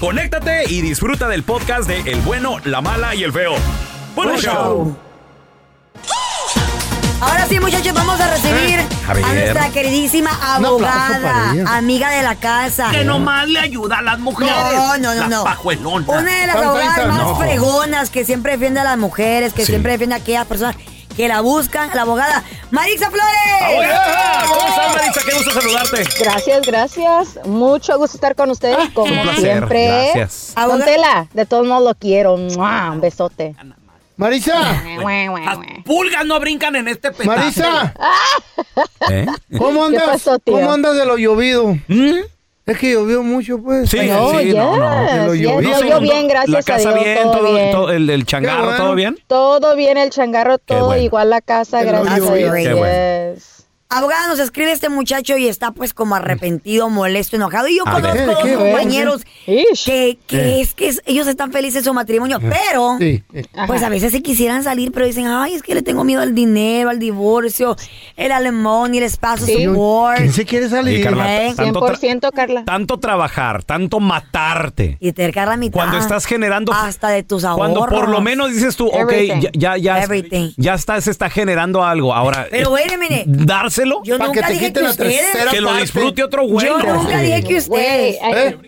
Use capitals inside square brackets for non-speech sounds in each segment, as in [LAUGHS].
conéctate y disfruta del podcast de El bueno, la mala y el feo. ¡Buen Buen show! show. Ahora sí, muchachos, vamos a recibir A nuestra queridísima abogada, amiga de la casa. Que nomás le ayuda a las mujeres. No, no, no, Las no. pajuelonas. Una de las abogadas más no. fregonas que siempre defiende a las mujeres, que Sí. siempre defiende a aquellas personas que la buscan, la abogada Marixa Flores. ¡Abogada! ¿Cómo estás, Marisa? Qué gusto saludarte. Gracias, gracias. Mucho gusto estar con ustedes, como un placer. siempre. Gracias. Don Tela, de todos modos lo quiero. ¡Mua! Un besote. Marisa, Las pulgas no brincan en este pedazo. Marisa, ¿Eh? ¿cómo andas? pasó, tío? ¿Cómo andas de lo llovido? Es que llovió mucho, pues. Sí, No, sí, yes, no, no. Lo yes, llovido. no, se yo bien, gracias La casa a Dios, bien, todo, todo, bien. todo- el, el changarro, bueno. ¿todo bien? Todo bien, el changarro, todo bueno. igual la casa, gracias a llovió. Dios. Qué bueno. yes. Abogada, nos escribe este muchacho y está pues como arrepentido, molesto, enojado. Y yo A conozco ver. dos ¿Qué, qué? compañeros que, que es que ellos están felices en su matrimonio, pero Sí. eh, pues a veces se quisieran salir, pero dicen, ay, es que le tengo miedo al dinero, al divorcio, el alemón y el espacio Sí. support. ¿Quién se quiere salir? Carla, ¿Eh? tanto, tra- 100% Carla. tanto trabajar, tanto matarte. Y te la mitad. Cuando estás generando. Hasta de tus ahorros. Cuando por lo menos dices tú, ok, Everything. ya, ya, ya, Everything. ya está, se está generando algo. Ahora, Pero eh, wait a minute. Dárselo, Yo Pa' que nunca te dije quite que la tercera que lo parte. disfrute otro güey. Yo nunca dije que ay, ¿Eh?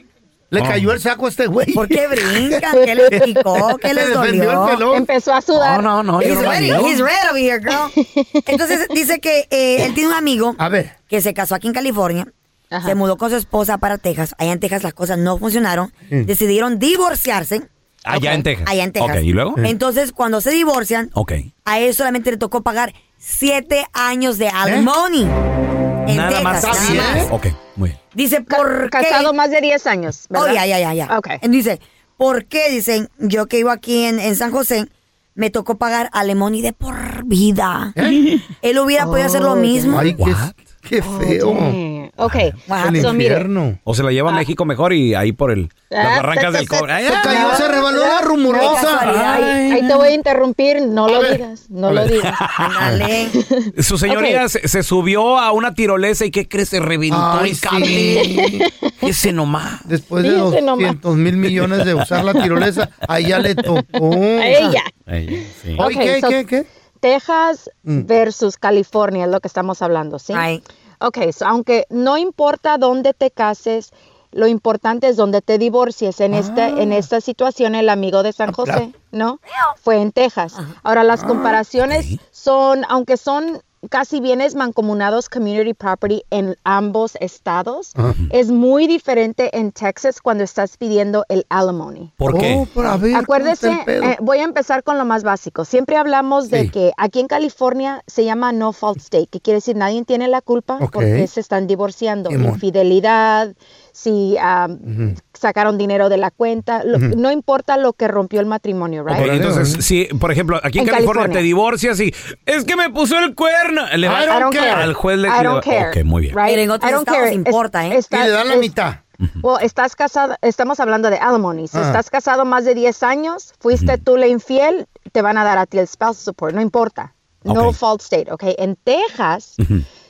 Le cayó el saco a este güey. ¿Por qué brincan? ¿Qué les [LAUGHS] picó? ¿Qué el dolió? pelón. Empezó a sudar. No, no, no, yo He's ready, he's red over here, girl. [LAUGHS] Entonces dice que eh, él tiene un amigo A ver. que se casó aquí en California, Ajá. se mudó con su esposa para Texas. Allá en Texas las cosas no funcionaron. Decidieron divorciarse. Allá en Texas. Allá en Texas. Ok, ¿y luego? Entonces, cuando se divorcian, a él solamente le tocó pagar siete años de alimony. En ¿Eh? Nada más. Texas, ¿Está nada bien? más. Ok, muy bien. Dice, ¿por qué? Casado más de 10 años, ¿verdad? Oh, ya, ya, ya, ya. Ok. Dice, ¿por qué? Dicen, yo que vivo aquí en, en San José, me tocó pagar alimony de por vida. Él hubiera podido hacer lo Oh, mismo. Ay, qué, feo. Mm, Ok, Wow. El so mire, infierno. O se la lleva a México mejor y ahí por el, las Ah, barrancas se- del cobre. Ay, Se ay, cayó, ay. se rebaló la rumorosa. ahí, te voy a interrumpir, no lo digas, no lo digas. Ándale. Su señoría se, se subió a una tirolesa y ¿qué crees? Se reventó Ay, el cable. Ese nomás. Después de nomás. 200 mil millones de usar la tirolesa, a ella le tocó. A ella. sí. Oye, Ok, ¿qué, so- qué, qué? Texas Mm. versus California es lo que estamos hablando, ¿sí? Ay. Ok, so aunque no importa dónde te cases, lo importante es dónde te divorcies. En, esta, en Ah. esta situación, el amigo de San José, ¿no? Fue en Texas. Ahora, las Ah, comparaciones son, aunque son casi bienes mancomunados community property en ambos estados, Ajá. es muy diferente en Texas cuando estás pidiendo el alimony. ¿Por qué? Oh, ver, ¿cómo Acuérdese, eh, voy a empezar con lo más básico. Siempre hablamos de Sí. que aquí en California se llama no fault state, que quiere decir nadie tiene la culpa Ok. porque se están divorciando. Infidelidad, si ah, sacaron dinero de la cuenta, lo- no importa lo que rompió el matrimonio, right? Órale, entonces, si, por ejemplo, aquí en, En California, California. te divorcias y es que me puso el cuerno. Le va- I don't care. Al juez le I don't care. Ok, muy bien. Right? Pero en otros I don't estados care. importa, ¿eh? Y está- le dan la es- mitad. Well, estás casado, estamos hablando de alimony. Si Ah. estás casado más de 10 años, fuiste tú la infiel, te van a dar a ti el spousal support, no importa. No Ok. fault state, ¿ok? En Texas,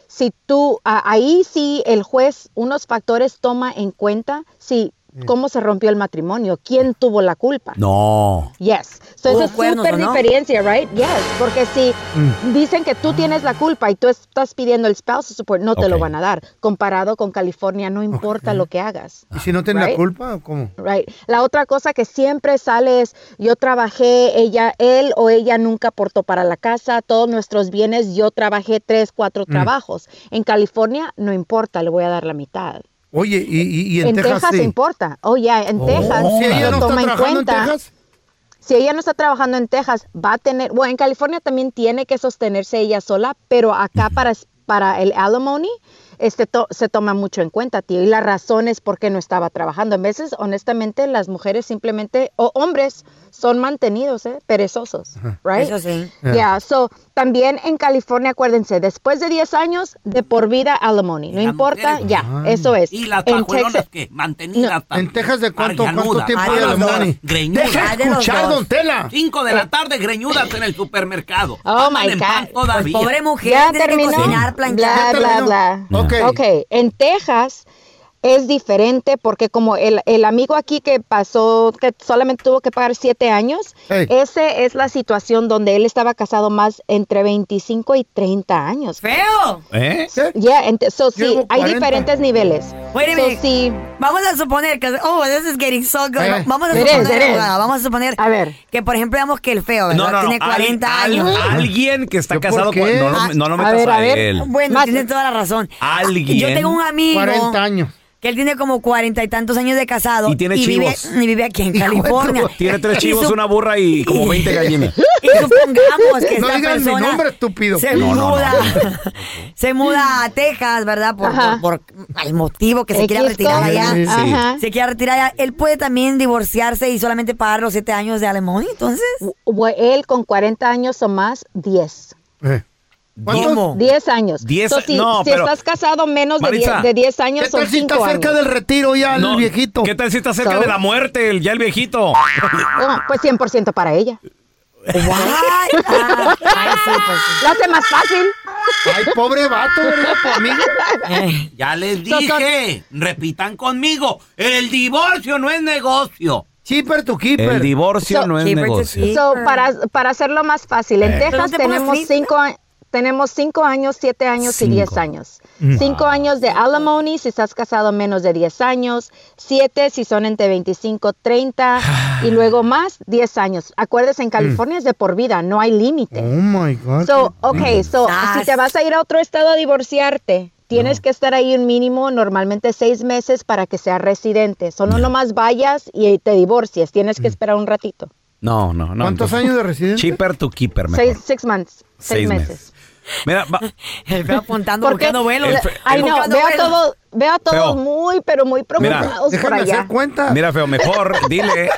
si tú, a- ahí sí el juez, unos factores toma en cuenta si cómo se rompió el matrimonio, quién tuvo la culpa. No. Yes. So, esa es súper ¿o no? diferencia, right? Yes. Porque si Mm. dicen que tú tienes la culpa y tú estás pidiendo el spousal support, no te lo van a dar. Comparado con California, no importa lo que hagas. ¿Y si no tiene la Right. culpa? ¿Cómo? Right. La otra cosa que siempre sale es, yo trabajé, ella, él o ella nunca aportó para la casa, todos nuestros bienes, yo trabajé tres, cuatro Mm. trabajos. En California no importa, le voy a dar la mitad. Oye, ¿y, y- y en, En, Texas, Texas, sí? importa. Oh, ya, en Texas Si ella no está toma en trabajando en cuenta. Texas. Si ella no está trabajando en Texas, va a tener, bueno, en California también tiene que sostenerse ella sola, pero acá para, para el alimony este to- se toma mucho en cuenta, tío, y la razón es por qué no estaba trabajando. A veces, honestamente, las mujeres simplemente, o hombres, son mantenidos, ¿eh? perezosos, right? Eso sí. Yeah, so, también en California, acuérdense, después de 10 años, de por vida alimony, no importa, mujeres, ya, eso es. Y las En Texas- que mantenidas ¿En Texas de cuánto, tiempo Ay, de los alimony? Deja de escuchar, don Tela. Cinco de la tarde greñudas en el supermercado. Oh, Andan my God. todavía. Pues pobre mujer, Ya tiene que terminó. cocinar, planchar. Bla, bla, terminó. bla. Ok. Ok, en Texas es diferente porque como el, el amigo aquí que pasó, que solamente tuvo que pagar siete años, Ey. ese es la situación donde él estaba casado más entre 25 y 30 años. ¡Feo! ¿Eh? Ent- so, sí, hay 40. diferentes niveles. Wait a So, sí, Vamos a suponer que, oh, this is getting so good. Eh. Vamos a suponer, is. abogada, vamos a suponer A ver. que, por ejemplo, digamos que el feo. No, no, no. Tiene 40 al- años. al- alguien que está ¿Yo por casado con. No, lo- no lo A metas ver, a, a ver. él. Bueno, Más- tiene toda la razón. Alguien. Yo tengo un amigo 40 años. Que él tiene como cuarenta y tantos años de casado. Y tiene vive, chivos. y vive aquí en [LAUGHS] California. Tiene tres chivos, su- una burra y como 20 gallinas. [LAUGHS] Y supongamos que [LAUGHS] No esta digan mi persona nombre, estúpido. se No, no, no. muda, se muda a Texas, ¿verdad? Por, Ajá. por, por el motivo que se X quiera retirar allá. Sí. Se quiera retirar allá. Él puede también divorciarse y solamente pagar los siete años de alemón, entonces. Él con 40 años o más, 10. Eh. ¿Cuántos? ¿Cómo? 10 años. Diez- So, si, no, si pero- estás casado menos 10, de 10 años, ¿Qué son tal si 5 está años. cerca del retiro ya No, el viejito? ¿Qué tal si está cerca So- de la muerte, el, ya el viejito? [LAUGHS] Ah, pues 100% para ella. Ay, sí, pues. Lo hace más fácil. Ay, pobre vato, ¿verdad, tu amigo? Eh, Ya les so- dije, repitan conmigo, el divorcio no es negocio. Keeper to keeper. El divorcio So- no es negocio. para, para hacerlo más fácil, en Eh. Texas no te pongas tenemos triste. 5 tenemos cinco años, 7 años y Cinco. 10 años. 5 años de alimony si estás casado menos de 10 años, 7 si son entre 25, 30 y luego más 10 años. Acuérdese, en California es de por vida, no hay límite. Oh my God. So, okay, so Ah, si te vas a ir a otro estado a divorciarte, tienes que estar ahí un mínimo, normalmente seis meses para que seas residente. So, no nomás vayas y te divorcies, tienes que esperar un ratito. No, no, no. ¿Cuántos entonces- años de residencia? Cheaper to keeper, mejor. Seis, six months, seis, Seis meses. Mira, va- [LAUGHS] el feo apuntando, Porque. El fe- Ay, no, veo a todos, veo a todos Feo. muy, pero muy preocupados por Déjame allá. hacer cuenta. mira, feo, mejor [LAUGHS] dile,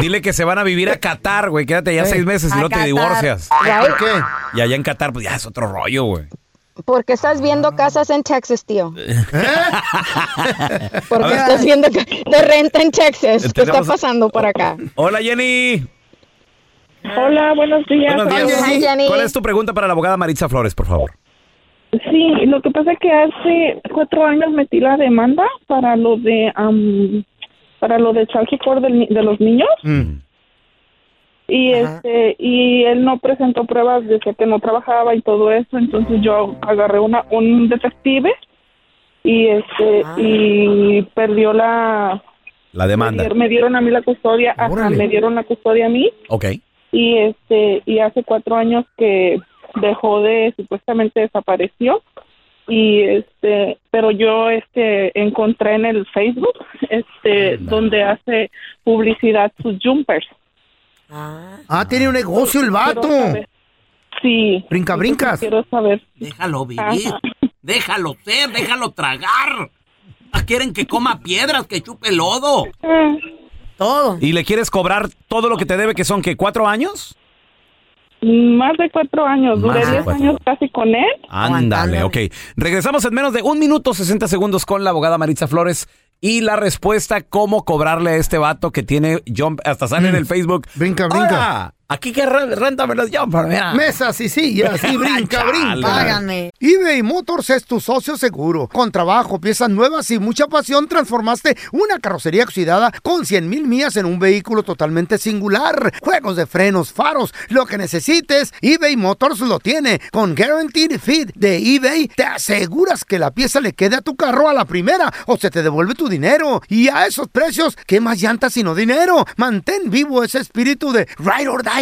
dile que se van a vivir a Qatar, güey. Quédate ya Eh. seis meses y no te divorcias. ¿Por qué? Y allá en Qatar, pues ya es otro rollo, güey. Porque estás viendo casas en Texas, tío. ¿Eh? Porque estás viendo de renta en Texas. ¿Qué está pasando por acá? Hola, Jenny. Hola, buenos días. Buenos Hola, días. Jenny. ¿Cuál es tu pregunta para la abogada Maritza Flores, por favor? Sí, lo que pasa es que hace cuatro años metí la demanda para lo de am, para lo de child support del ni- de los niños Mm. y este y él no presentó pruebas de que no trabajaba y todo eso, entonces yo agarré una un detective y este Ah. y perdió la La me demanda. me dieron a mí la custodia, ajá, me dieron la custodia a mí Ok. Y este y hace cuatro años que dejó de supuestamente desapareció y este pero yo este encontré en el Facebook este donde hace publicidad sus jumpers Ah, tiene un negocio el vato. Sí Brinca, brincas. quiero saber Déjalo vivir. Ajá. Déjalo ser, déjalo tragar. Ah, Quieren que coma piedras, que chupe lodo. Todo. ¿Y le quieres cobrar todo lo que te debe, que son, que ¿Cuatro años? más de cuatro años Más duré diez cuatro. años casi con él Ándale, ok. Regresamos en menos de un minuto, 60 segundos con la abogada Maritza Flores. Y la respuesta, cómo cobrarle a este vato que tiene jump, hasta sale en el Facebook. Brinca, brinca. Aquí que re- réntame los jumpers, mira. Mesas y sillas, y [LAUGHS] brinca, brinca. Págame. eBay Motors es tu socio seguro. Con trabajo, piezas nuevas y mucha pasión, transformaste una carrocería oxidada con 100 mil millas en un vehículo totalmente singular. Juegos de frenos, faros, lo que necesites, eBay Motors lo tiene. Con Guaranteed Fit de eBay, te aseguras que la pieza le quede a tu carro a la primera o se te devuelve tu dinero. Y a esos precios, ¿qué más llantas sino dinero? Mantén vivo ese espíritu de Ride or Die,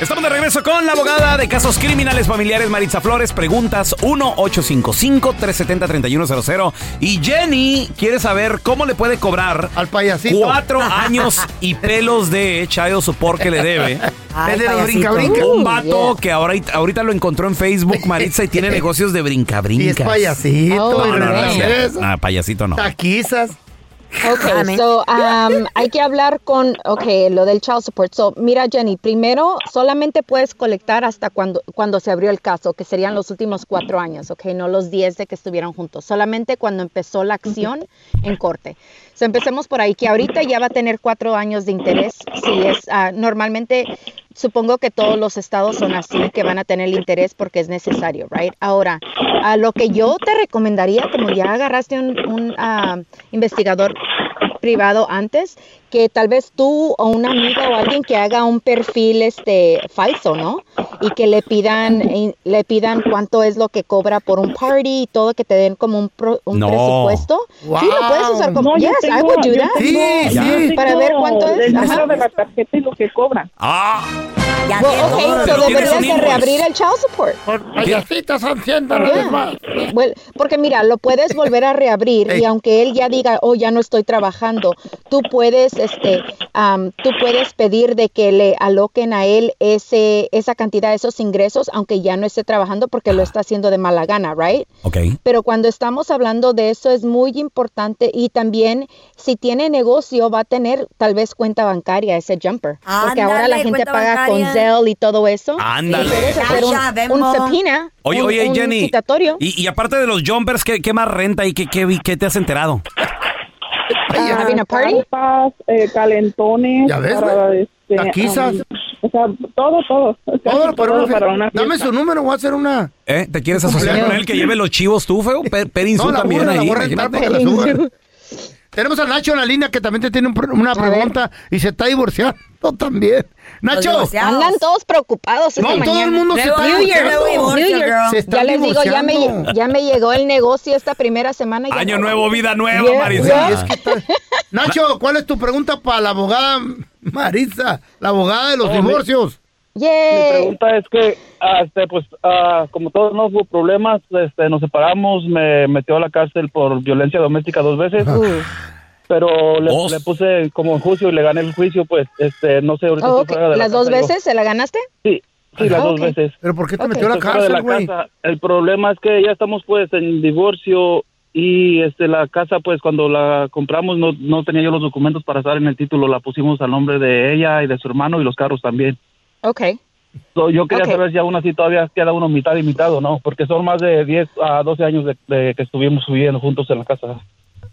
Estamos de regreso con la abogada de casos criminales familiares Maritza Flores. Preguntas 1-855-370-3100. Y Jenny quiere saber cómo le puede cobrar Al payasito. cuatro [LAUGHS] años y pelos de child support que le debe. Ay, Es de los payasito. brinca-brinca. Un vato que ahorita, ahorita lo encontró en Facebook, Maritza, y tiene [LAUGHS] negocios de Y es brinca-brincas. payasito. Oh, No, no, no, payasito no. Taquizas. Ok, so, um, hay que hablar con, ok, lo del child support. So, mira, Jenny, primero solamente puedes colectar hasta cuando, cuando se abrió el caso, que serían los últimos cuatro años, ok, no los diez de que estuvieron juntos, solamente cuando empezó la acción en corte. So, empecemos por ahí, que ahorita ya va a tener cuatro años de interés. Si es, ah, normalmente, supongo que todos los estados son así, que van a tener el interés porque es necesario, right? Ahora, a lo que yo te recomendaría, como ya agarraste un, un, ah, investigador privado antes, que tal vez tú o una amiga o alguien que haga un perfil este falso, ¿no? Y que le pidan le pidan cuánto es lo que cobra por un party y todo que te den como un, pro- un No. presupuesto. Sí, lo puedes usar como No, yes, I tengo- would do that. Sí, sí. Para ver cuánto es, El ajá. número de la tarjeta y lo que cobran. Ah, Ya Well, tiene ok, todo. so un de reabrir el child support. Payasitas son 100 dólares Yeah. más. Well, porque mira, lo puedes volver a reabrir y aunque él ya diga, oh, ya no estoy trabajando, tú puedes, este, am, tú puedes pedir de que le aloquen a él ese, esa cantidad, esos ingresos, aunque ya no esté trabajando porque lo está haciendo de mala gana, right? ok. Pero cuando estamos hablando de eso es muy importante y también si tiene negocio va a tener tal vez cuenta bancaria ese jumper, porque ahora la gente paga con. Zelle y todo eso. Ándale. Puedes hacer un, un subpoena, Oye, un- oye, un Jenny. citatorio. Y, y aparte de los jumpers, ¿qué, qué más renta y qué, qué, qué te has enterado? Ah, having a party? Carpas, eh, calentones. Ya ves, para, este, Taquizas. um, o sea, todo, todo. Casi Todo para una para fiesta. una Dame su número, voy a hacer una. ¿Eh? ¿Te quieres asociar con él que lleve los chivos tú, feo? Perinsu No, la también burra, ahí, la suba. [LAUGHS] Tenemos a Nacho en la línea que también te tiene un una pregunta y se está divorciando también. Nacho. Andan todos preocupados no, esta todo el mañana. mundo se está divorciando. Se Ya les digo, ya me, divorciando. ya me llegó el negocio esta primera semana. Año no- nuevo, vida nueva, Yeah, Marisa. yeah. Es que está- Nacho, ¿cuál es tu pregunta para la abogada Marisa, la abogada de los Oh, mi- divorcios? Mi pregunta es que, ah, este, pues, ah, como todos no hubo problemas, este, nos separamos, me metió a la cárcel por violencia doméstica dos veces. pero le, le puse como en juicio y le gané el juicio, pues, este, no sé, ahorita Oh, estoy ok. fuera de la ¿Las dos veces se la ganaste? Sí, sí, las Ah, dos veces. ¿Pero por qué te metió a la cárcel, la güey? casa. El problema es que ya estamos pues en divorcio y este la casa pues cuando la compramos no, no tenía yo los documentos para estar en el título, la pusimos al nombre de ella y de su hermano y los carros también. Ok. So, yo quería saber si aún así todavía queda uno mitad y mitad o no, porque son más de 10 a 12 años de, de que estuvimos viviendo juntos en la casa.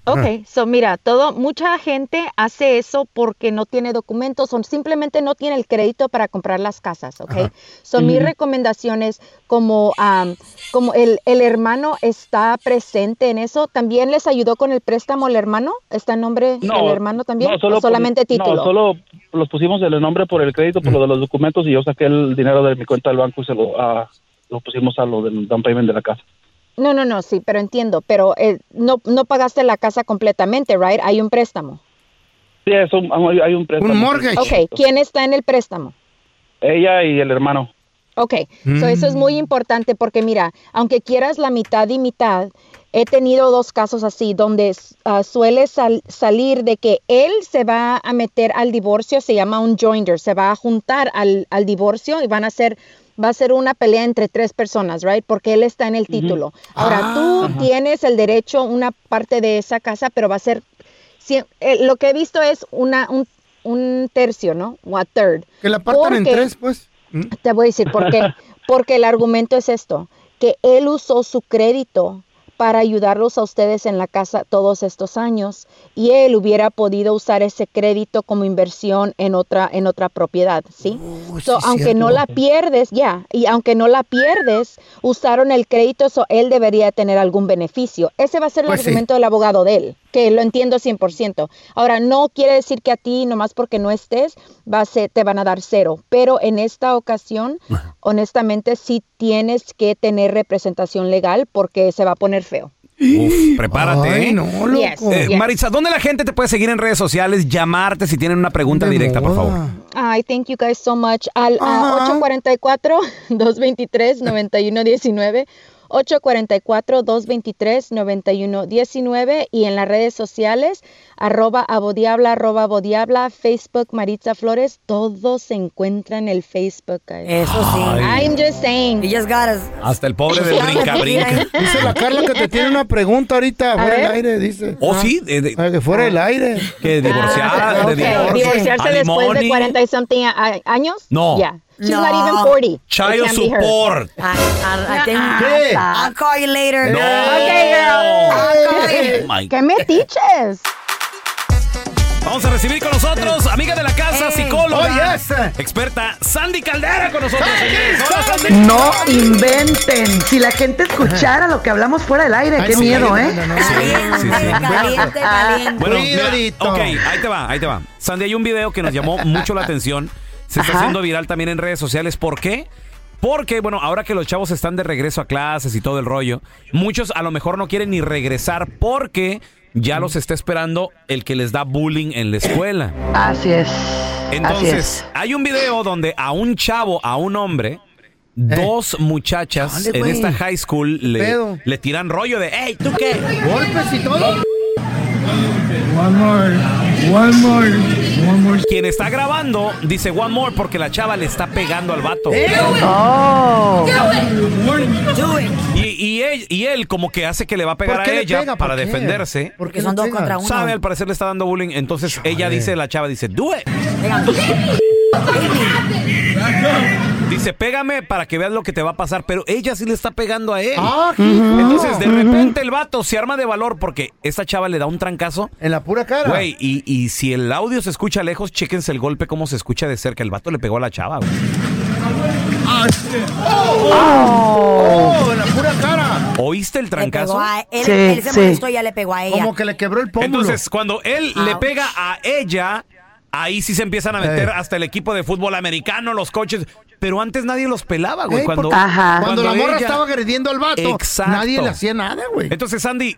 Ok, so mira, todo, mucha gente hace eso porque no tiene documentos o simplemente no tiene el crédito para comprar las casas, ok. So mi Ujú. recomendación es como, am, como el, el hermano está presente en eso, ¿también les ayudó con el préstamo el hermano? ¿Está en nombre del hermano también? no, solo ¿O solamente título? No, solo los pusimos el nombre por el crédito, por lo de los documentos y yo saqué el dinero de mi cuenta del banco y se lo, ah, lo pusimos a lo del down payment de la casa. No, no, no, sí, pero entiendo, pero eh, no, no pagaste la casa completamente, right? Hay un préstamo. Sí, es un, hay un préstamo. Ok, ¿quién está en el préstamo? Ella y el hermano. Ok, so eso es muy importante porque mira, aunque quieras la mitad y mitad, he tenido dos casos así donde ah, suele sal- salir de que él se va a meter al divorcio, se llama un joinder, se va a juntar al, al divorcio y van a hacer, va a ser una pelea entre tres personas, right? Porque él está en el título. Ahora tú Ajá. tienes el derecho, una parte de esa casa, pero va a ser, eh, lo que he visto es una, un, un tercio, ¿no? O a third. Que la partan en tres, pues. te voy a decir por qué. [LAUGHS] Porque el argumento es esto, que él usó su crédito para ayudarlos a ustedes en la casa todos estos años y él hubiera podido usar ese crédito como inversión en otra en otra propiedad, ¿sí? So, sí, aunque cierto. no la pierdes, ya, y aunque no la pierdes, usaron el crédito, so él debería tener algún beneficio. Ese va a ser el Pues sí. argumento del abogado de él, que lo entiendo 100%. Ahora, no quiere decir que a ti, nomás porque no estés, va a ser, te van a dar cero, pero en esta ocasión, honestamente, sí tienes que tener representación legal porque se va a poner feo. Uf, prepárate. Ay, ¿eh? no, loco. Yes, Eh, yes. Maritza, ¿dónde la gente te puede seguir en redes sociales? Llamarte si tienen una pregunta directa, por favor. Ay, thank you guys so much. Al ah, 844-223-9119. [LAUGHS] 844-223-9119 y en las redes sociales, arroba abodiabla, arroba abodiabla, Facebook Maritza Flores, todos se encuentran en el Facebook, guys. Eso sí. Ay. I'm just saying. You just gotta... Hasta el pobre del brinca, [LAUGHS] brinca. Dice la Carla que te tiene una pregunta ahorita, fuera del aire, dice. Oh, sí. de- Ah, que fuera del aire. que divorciar, Ok, de divorcio. Divorciarse después de alimony. 40 y something a- años? No. Yeah. She's No. not even 40. Child support. I, I, I think... ¿Qué? I'll call you later. No. Okay, girl. I'll call you. Oh, ¿Qué metiches? Vamos a recibir con nosotros, amiga de la casa, psicóloga, Oh, yes. experta, Sandy Caldera con nosotros, señores. Hola, Sandy. No inventen. Si la gente escuchara lo que hablamos fuera del aire, qué sí, miedo, no, ¿eh? no. Caliente, caliente, caliente. Bueno, mira, ok, ahí te va, ahí te va. Sandy, hay un video que nos llamó mucho la atención. Se está Ajá. haciendo viral también en redes sociales. ¿Por qué? Porque, bueno, ahora que los chavos están de regreso a clases y todo el rollo, muchos a lo mejor no quieren ni regresar porque ya los está esperando el que les da bullying en la escuela. Así es. Así Entonces, es. hay un video donde a un chavo, a un hombre, dos muchachas en esta high school le, pedo? le tiran rollo de, hey, ¿tú qué? Golpes y todo. Quien está grabando dice one more porque la chava le está pegando al vato. Oh. Do it. Y, y él, y él como que hace que le va a pegar ¿Por a le ella pega? ¿Por para qué? defenderse. ¿Por qué Que son dos contra uno. Sabe, al parecer le está dando bullying. Entonces ella dice, la chava dice, do it. Venga. [LAUGHS] Dice, pégame para que veas lo que te va a pasar. Pero ella sí le está pegando a él. Ah, Entonces, de repente el vato se arma de valor porque esta chava le da un trancazo. En la pura cara. Güey, y, y si el audio se escucha lejos, chéquense el golpe, cómo se escucha de cerca. El vato le pegó a la chava, güey. Oh, en la pura cara. ¿Oíste el Le pegó trancazo? a él, Sí, él se sí. molestó y ya le pegó a ella. Como que le quebró el pómulo. Entonces, cuando él le pega a ella, ahí sí se empiezan a meter Eh. hasta el equipo de fútbol americano, los coches. Pero antes nadie los pelaba, güey. Ey, Cuando, porque. Cuando la morra ella- estaba agrediendo al vato, Exacto. nadie le hacía nada, güey. Entonces, Sandy,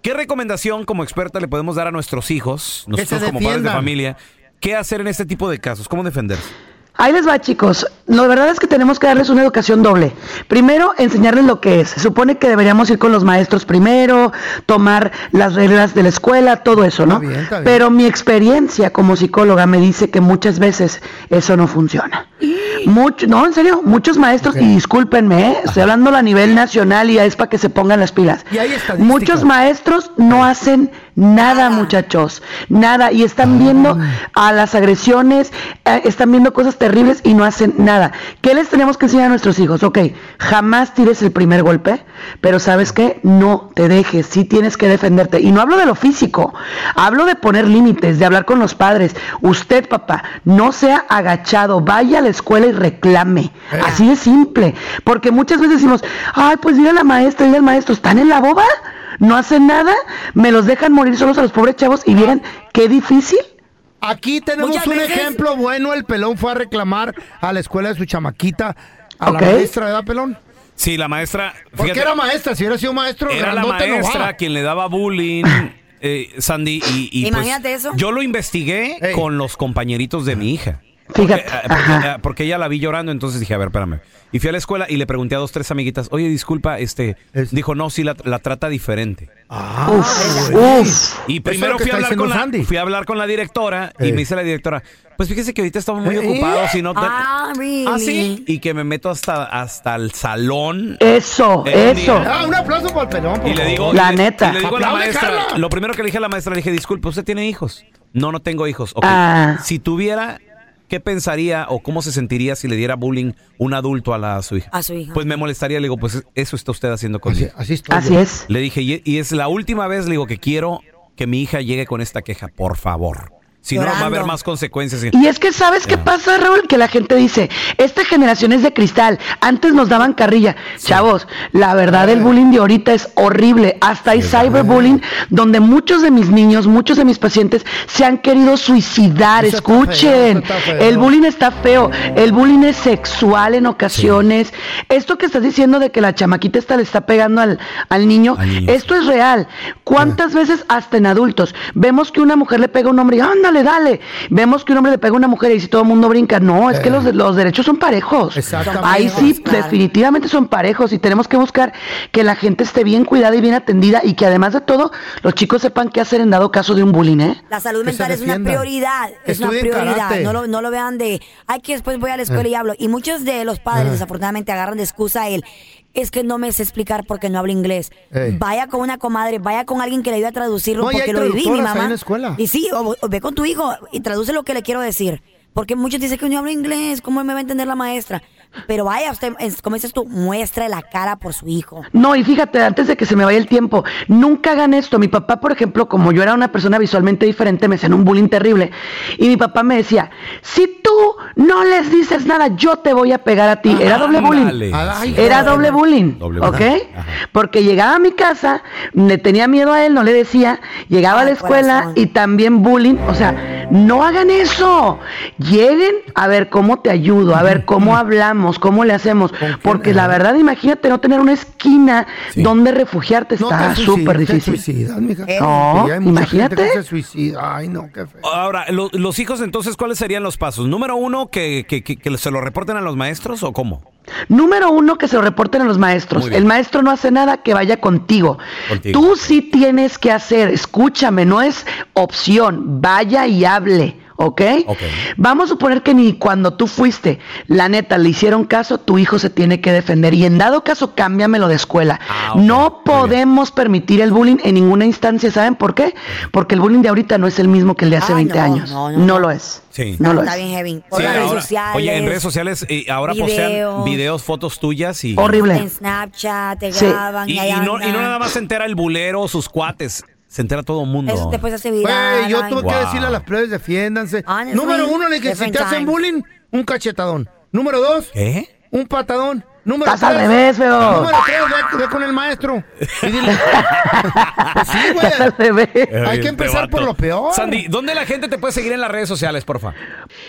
¿qué recomendación como experta le podemos dar a nuestros hijos, nosotros como padres de familia? ¿Qué hacer en este tipo de casos? ¿Cómo defenderse? Ahí les va, chicos. La verdad es que tenemos que darles una educación doble. Primero, enseñarles lo que es. Se supone que deberíamos ir con los maestros primero, tomar las reglas de la escuela, todo eso, ¿no? Está bien, está bien. Pero mi experiencia como psicóloga me dice que muchas veces eso no funciona. Mucho, no, en serio, muchos maestros, y discúlpenme, ¿eh? estoy hablando a nivel nacional y ya es para que se pongan las pilas. Y hay estadísticas. Muchos maestros no hacen nada, muchachos, nada, y están viendo a las agresiones, eh, están viendo cosas terribles y no hacen nada. ¿Qué les tenemos que enseñar a nuestros hijos? Ok, jamás tires el primer golpe, pero sabes qué, no te dejes, sí tienes que defenderte. Y no hablo de lo físico, hablo de poner límites, de hablar con los padres. Usted, papá, no sea agachado, vaya a la escuela y reclame. Así de simple, porque muchas veces decimos, ay, pues dile a la maestra, dile al maestro, ¿están en la boba? No hacen nada, me los dejan morir solos a los pobres chavos y miren qué difícil. Aquí tenemos Muchas un veces- ejemplo bueno. El pelón fue a reclamar a la escuela de su chamaquita, a la maestra, ¿verdad, pelón? Sí, la maestra. Porque fíjate, era maestra, si hubiera sido maestro, era la maestra quien le daba bullying, [COUGHS] eh, Sandy. Y, y, pues, Imagínate eso. Yo lo investigué Ey. con los compañeritos de mi hija. Fíjate, Porque, porque, ajá. eh, porque ella la vi llorando, entonces dije, a ver, espérame. Y fui a la escuela y le pregunté a dos, tres amiguitas, oye, disculpa, este, Es- dijo, no, sí, la, la trata diferente. Ah, Uf, uf. Y primero fui a, hablar con la, Sandy. fui a hablar con la directora y Eh. me dice la directora, pues fíjese que ahorita estamos muy Eh. ocupados y no... te- Ah, really? ¿Ah, sí? Y que me meto hasta, hasta el salón. Eso, eso. Ah, un aplauso para el pelón. por Y le digo, La y le- neta. y le digo a la maestra, Carla. lo primero que le dije a la maestra, le dije, disculpe, ¿usted tiene hijos? No, no tengo hijos. Ok. Ah. Si tuviera, ¿qué pensaría o cómo se sentiría si le diera bullying un adulto a, la, a su hija? A su hija. Pues me molestaría, le digo, pues eso está usted haciendo Así, conmigo. así estoy Así es. Le dije, y, y es la última vez, le digo, que quiero que mi hija llegue con esta queja, por favor. Si no, va a haber más consecuencias. Y es que, ¿sabes qué pasa, Raúl? Que la gente dice, esta generación es de cristal, antes nos daban carrilla. Chavos, la verdad el bullying de ahorita es horrible. Hasta hay cyberbullying, donde muchos de mis niños, muchos de mis pacientes se han querido suicidar. Eso Escuchen, feo, el bullying está feo. El bullying es sexual en ocasiones. Esto que estás diciendo de que la chamaquita esta le está pegando al, al niño, Al niño, esto es real. ¿Cuántas veces hasta en adultos vemos que una mujer le pega a un hombre y ándale, dale? Vemos que un hombre le pega a una mujer y si todo el mundo brinca, no, es que los, los derechos son parejos. Exactamente. Ahí sí, Claro. definitivamente son parejos y tenemos que buscar que la gente esté bien cuidada y bien atendida y que además de todo los chicos sepan qué hacer en dado caso de un bullying, ¿eh? La salud mental es una prioridad. Que Es una prioridad. No lo, no lo vean de, ay, que después voy a la escuela y hablo. Y muchos de los padres, desafortunadamente, agarran de excusa el, es que no me sé explicar porque no hablo inglés. Ey. Vaya con una comadre, vaya con alguien que le ayude a traducirlo No, porque lo viví, mi mamá. en la escuela. Y sí, o, o ve con tu hijo y traduce lo que le quiero decir. Porque muchos dicen que no hablo inglés, ¿cómo me va a entender la maestra? Pero vaya, usted, es- como dices tú, muestre la cara por su hijo. No, y fíjate, antes de que se me vaya el tiempo, nunca hagan esto. Mi papá, por ejemplo, como yo era una persona visualmente diferente, me hacían un bullying terrible. Y mi papá me decía, si tú no les dices nada, yo te voy a pegar a ti. Era doble bullying. Era doble bullying, Doble ¿ok? Ajá. Porque llegaba a mi casa, le tenía miedo a él, no le decía, llegaba a la escuela corazón. y también bullying, o sea, no hagan eso. Lleguen a ver cómo te ayudo, a ver cómo hablamos, cómo le hacemos, porque la verdad, imagínate no tener una esquina donde refugiarte, No está súper difícil. suicidas, mija. No, Sí, hay mucha gente imagínate. que se suicida. Ay, no, qué feo. Ahora, lo- los hijos, entonces, ¿cuáles serían los pasos? Número uno, que, que- que- que se lo reporten a los maestros o cómo? Número uno, que se lo reporten a los maestros. El maestro no hace nada que vaya contigo. Contigo. Tú sí tienes que hacer, escúchame, no es opción, vaya y hable. ¿Ok? Ok. Vamos a suponer que ni cuando tú fuiste, la neta, le hicieron caso, tu hijo se tiene que defender. Y en dado caso, cámbiamelo de escuela. Ah. No podemos permitir el bullying en ninguna instancia. ¿Saben por qué? Porque el bullying de ahorita no es el mismo que el de hace Ay, 20 no, años. no, No, no, no. lo es. Sí. No lo Está es. bien heavy. Por Sí, las redes ahora- sociales. Oye, en redes sociales y ahora postean videos. videos, fotos tuyas y... Horrible. En Snapchat, te Sí. graban Y, y, ahí y no, y no andan. nada más se entera el bulero o sus cuates, se entera todo el mundo. Eso después hace viral. Güey, yo ay. tuve que Wow. decirle a las plebes, defiéndanse. Honestly, Número uno, le dije, si different te hacen times. bullying, un cachetadón. Número dos, ¿Qué? un patadón. Número Estás al tres, revés, feo. Número tres, ve, ve con el maestro. Y dile. Pues sí, güey. Estás al revés. Hay que empezar por lo peor. Sandy, ¿dónde la gente te puede seguir en las redes sociales, porfa?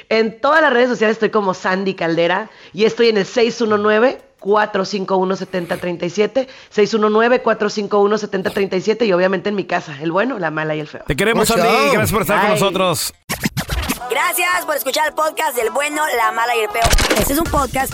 En todas las redes sociales estoy como Sandy Caldera y estoy en el 619 451-7037, 619-451-7037 y obviamente en mi casa, el bueno, la mala y el feo. Te queremos. Sandy. Gracias por estar con Bye. nosotros. Gracias por escuchar el podcast del bueno, la mala y el peor. Este es un podcast